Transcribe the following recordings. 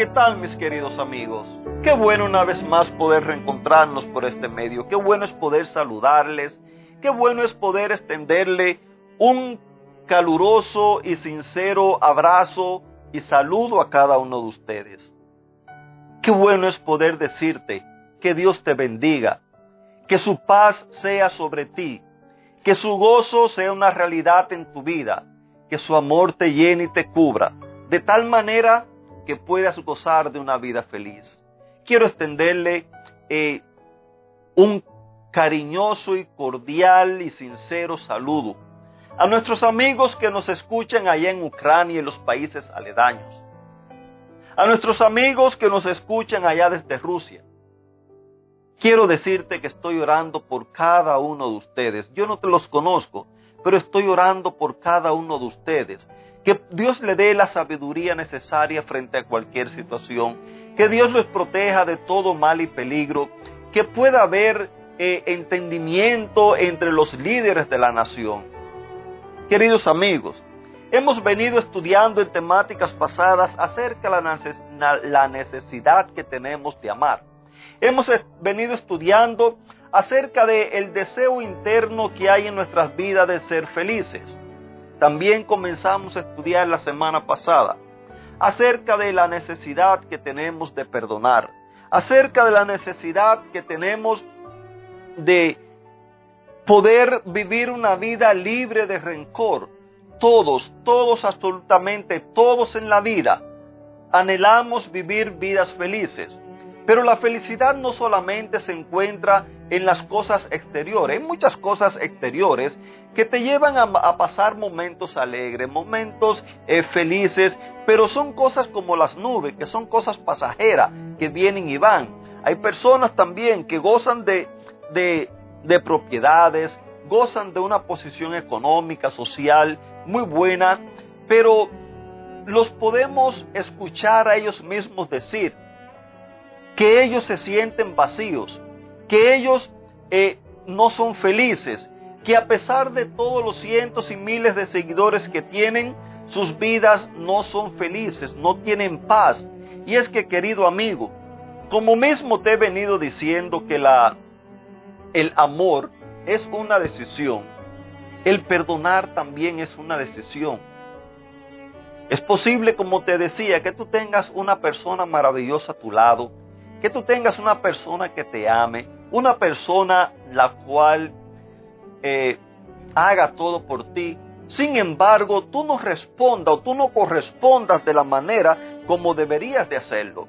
¿Qué tal mis queridos amigos? Qué bueno una vez más poder reencontrarnos por este medio, qué bueno es poder saludarles, qué bueno es poder extenderle un caluroso y sincero abrazo y saludo a cada uno de ustedes. Qué bueno es poder decirte que Dios te bendiga, que su paz sea sobre ti, que su gozo sea una realidad en tu vida, que su amor te llene y te cubra, de tal manera que puedas gozar de una vida feliz. Quiero extenderle eh, un cariñoso y cordial y sincero saludo a nuestros amigos que nos escuchan allá en Ucrania y en los países aledaños, a nuestros amigos que nos escuchan allá desde Rusia. Quiero decirte que estoy orando por cada uno de ustedes. Yo no te los conozco, pero estoy orando por cada uno de ustedes que Dios le dé la sabiduría necesaria frente a cualquier situación, que Dios los proteja de todo mal y peligro, que pueda haber eh, entendimiento entre los líderes de la nación. Queridos amigos, hemos venido estudiando en temáticas pasadas acerca de la necesidad que tenemos de amar. Hemos venido estudiando acerca del deseo interno que hay en nuestras vidas de ser felices. También comenzamos a estudiar la semana pasada acerca de la necesidad que tenemos de perdonar, acerca de la necesidad que tenemos de poder vivir una vida libre de rencor. Todos, todos, absolutamente todos en la vida anhelamos vivir vidas felices. Pero la felicidad no solamente se encuentra en las cosas exteriores, hay muchas cosas exteriores que te llevan a, pasar momentos alegres, momentos eh, felices, pero son cosas como las nubes, que son cosas pasajeras, que vienen y van. Hay personas también que gozan de, de propiedades, gozan de una posición económica, social muy buena, pero los podemos escuchar a ellos mismos decir, que ellos se sienten vacíos, que ellos eh, no son felices, que a pesar de todos los cientos y miles de seguidores que tienen, sus vidas no son felices, no tienen paz. Y es que, querido amigo, como mismo te he venido diciendo que la, el amor es una decisión, el perdonar también es una decisión. Es posible, como te decía, que tú tengas una persona maravillosa a tu lado, que tú tengas una persona que te ame, una persona la cual eh, haga todo por ti. Sin embargo, tú no respondas o tú no correspondas de la manera como deberías de hacerlo.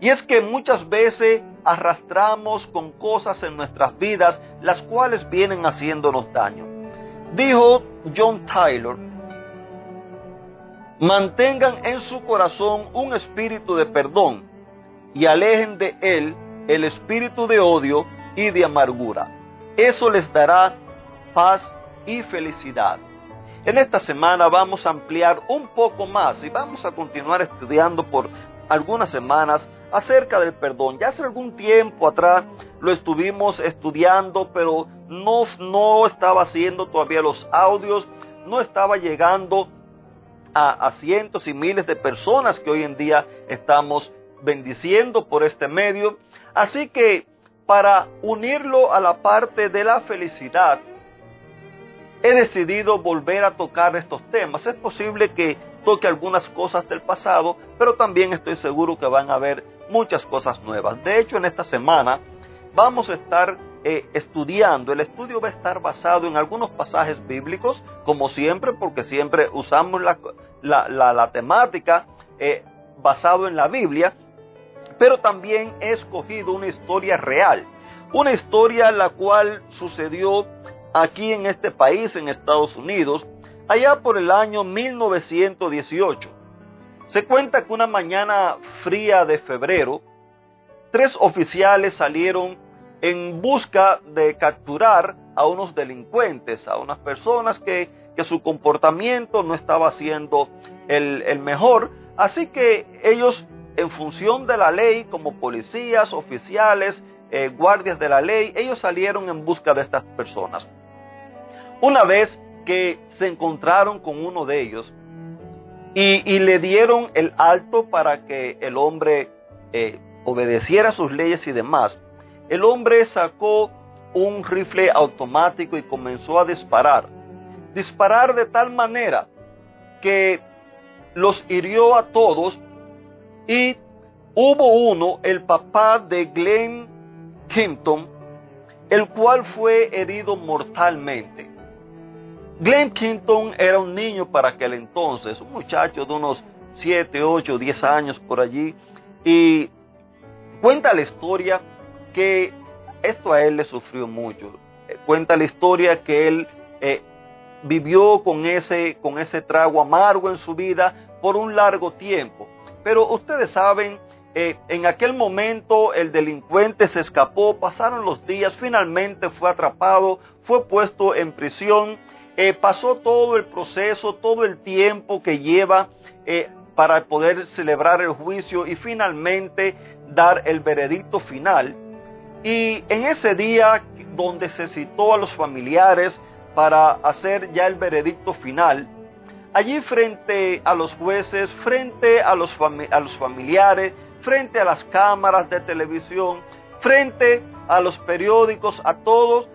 Y es que muchas veces arrastramos con cosas en nuestras vidas las cuales vienen haciéndonos daño. Dijo John Taylor, mantengan en su corazón un espíritu de perdón y alejen de él el espíritu de odio y de amargura. Eso les dará paz y felicidad. En esta semana vamos a ampliar un poco más y vamos a continuar estudiando por algunas semanas acerca del perdón. Ya hace algún tiempo atrás lo estuvimos estudiando, pero no, no estaba haciendo todavía los audios, no estaba llegando a, a cientos y miles de personas que hoy en día estamos bendiciendo por este medio. Así que para unirlo a la parte de la felicidad, he decidido volver a tocar estos temas. Es posible que toque algunas cosas del pasado, pero también estoy seguro que van a haber muchas cosas nuevas. De hecho, en esta semana vamos a estar eh, estudiando. El estudio va a estar basado en algunos pasajes bíblicos, como siempre, porque siempre usamos la, la, temática eh, basado en la Biblia, pero también he escogido una historia real, una historia la cual sucedió aquí en este país, en Estados Unidos, allá por el año 1918. Se cuenta que una mañana fría de febrero, tres oficiales salieron en busca de capturar a unos delincuentes, a unas personas que, su comportamiento no estaba siendo el, mejor. Así que ellos, en función de la ley, como policías, oficiales, eh, guardias de la ley, ellos salieron en busca de estas personas. Una vez que se encontraron con uno de ellos y, le dieron el alto para que el hombre eh, obedeciera sus leyes y demás, el hombre sacó un rifle automático y comenzó a disparar. Disparar de tal manera que los hirió a todos y hubo uno, el papá de Glenn Kimpton, el cual fue herido mortalmente. Glenn Kimpton era un niño para aquel entonces, un muchacho de unos 7, 8, 10 años por allí, y cuenta la historia que esto a él le sufrió mucho. Eh, cuenta la historia que él eh, vivió con ese, con ese trago amargo en su vida por un largo tiempo. Pero ustedes saben, eh, en aquel momento el delincuente se escapó, pasaron los días, finalmente fue atrapado, fue puesto en prisión, pasó todo el proceso, todo el tiempo que lleva para poder celebrar el juicio y finalmente dar el veredicto final. Y en ese día donde se citó a los familiares para hacer ya el veredicto final, allí frente a los jueces, frente a los, familiares, frente a las cámaras de televisión, frente a los periódicos, a todos,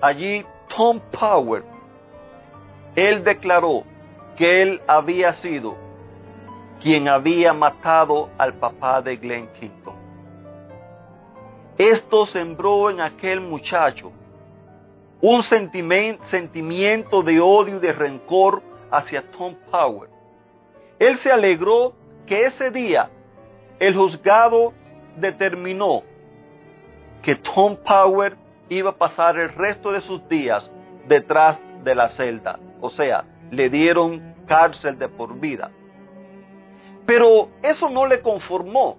allí Tom Power, él declaró que él había sido quien había matado al papá de Glenn Kingston. Esto sembró en aquel muchacho un sentimiento de odio y de rencor hacia Tom Power. Él se alegró que ese día el juzgado determinó que Tom Power iba a pasar el resto de sus días detrás de la celda. O sea, le dieron cárcel de por vida. Pero eso no le conformó.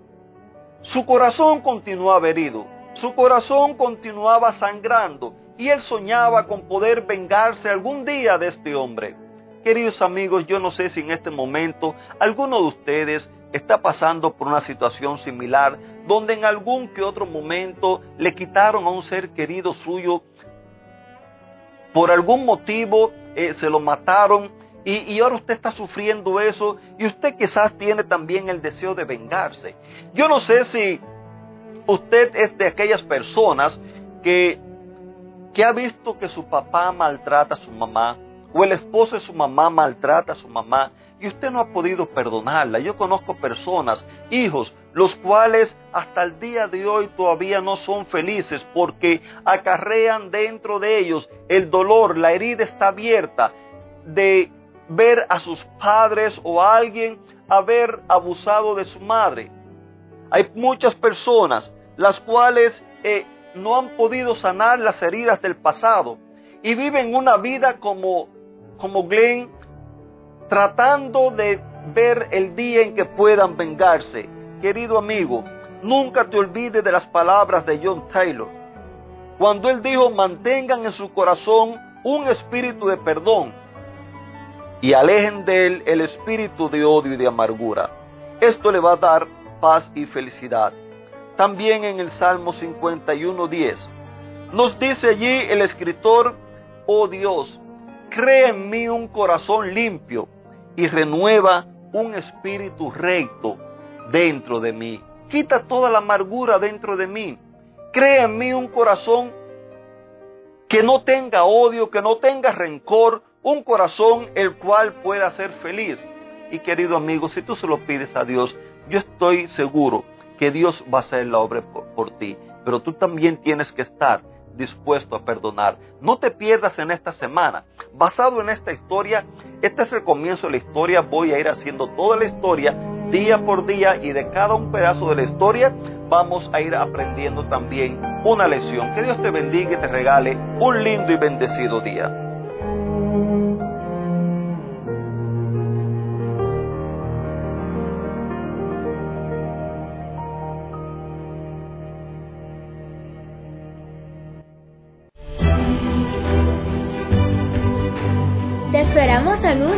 Su corazón continuaba herido, su corazón continuaba sangrando y él soñaba con poder vengarse algún día de este hombre. Queridos amigos, yo no sé si en este momento alguno de ustedes está pasando por una situación similar donde en algún que otro momento le quitaron a un ser querido suyo, por algún motivo eh, se lo mataron y, ahora usted está sufriendo eso y usted quizás tiene también el deseo de vengarse. Yo no sé si usted es de aquellas personas que, que ha visto que su papá maltrata a su mamá o el esposo de su mamá maltrata a su mamá y usted no ha podido perdonarla. Yo conozco personas, hijos, los cuales hasta el día de hoy todavía no son felices porque acarrean dentro de ellos el dolor, la herida está abierta de ver a sus padres o a alguien haber abusado de su madre. Hay muchas personas las cuales eh, no han podido sanar las heridas del pasado y viven una vida como, como Glenn, tratando de ver el día en que puedan vengarse. Querido amigo, nunca te olvides de las palabras de John Taylor, cuando él dijo, mantengan en su corazón un espíritu de perdón y alejen de él el espíritu de odio y de amargura. Esto le va a dar paz y felicidad. También en el Salmo 51.10 nos dice allí el escritor, oh Dios, crea en mí un corazón limpio y renueva un espíritu recto dentro de mí. Quita toda la amargura dentro de mí. Crea en mí un corazón que no tenga odio, que no tenga rencor, un corazón el cual pueda ser feliz. Y querido amigo, si tú se lo pides a Dios, yo estoy seguro que Dios va a hacer la obra por, ti. Pero tú también tienes que estar dispuesto a perdonar. No te pierdas en esta semana. Basado en esta historia, este es el comienzo de la historia. Voy a ir haciendo toda la historia día por día y de cada un pedazo de la historia vamos a ir aprendiendo también una lección. Que Dios te bendiga y te regale un lindo y bendecido día.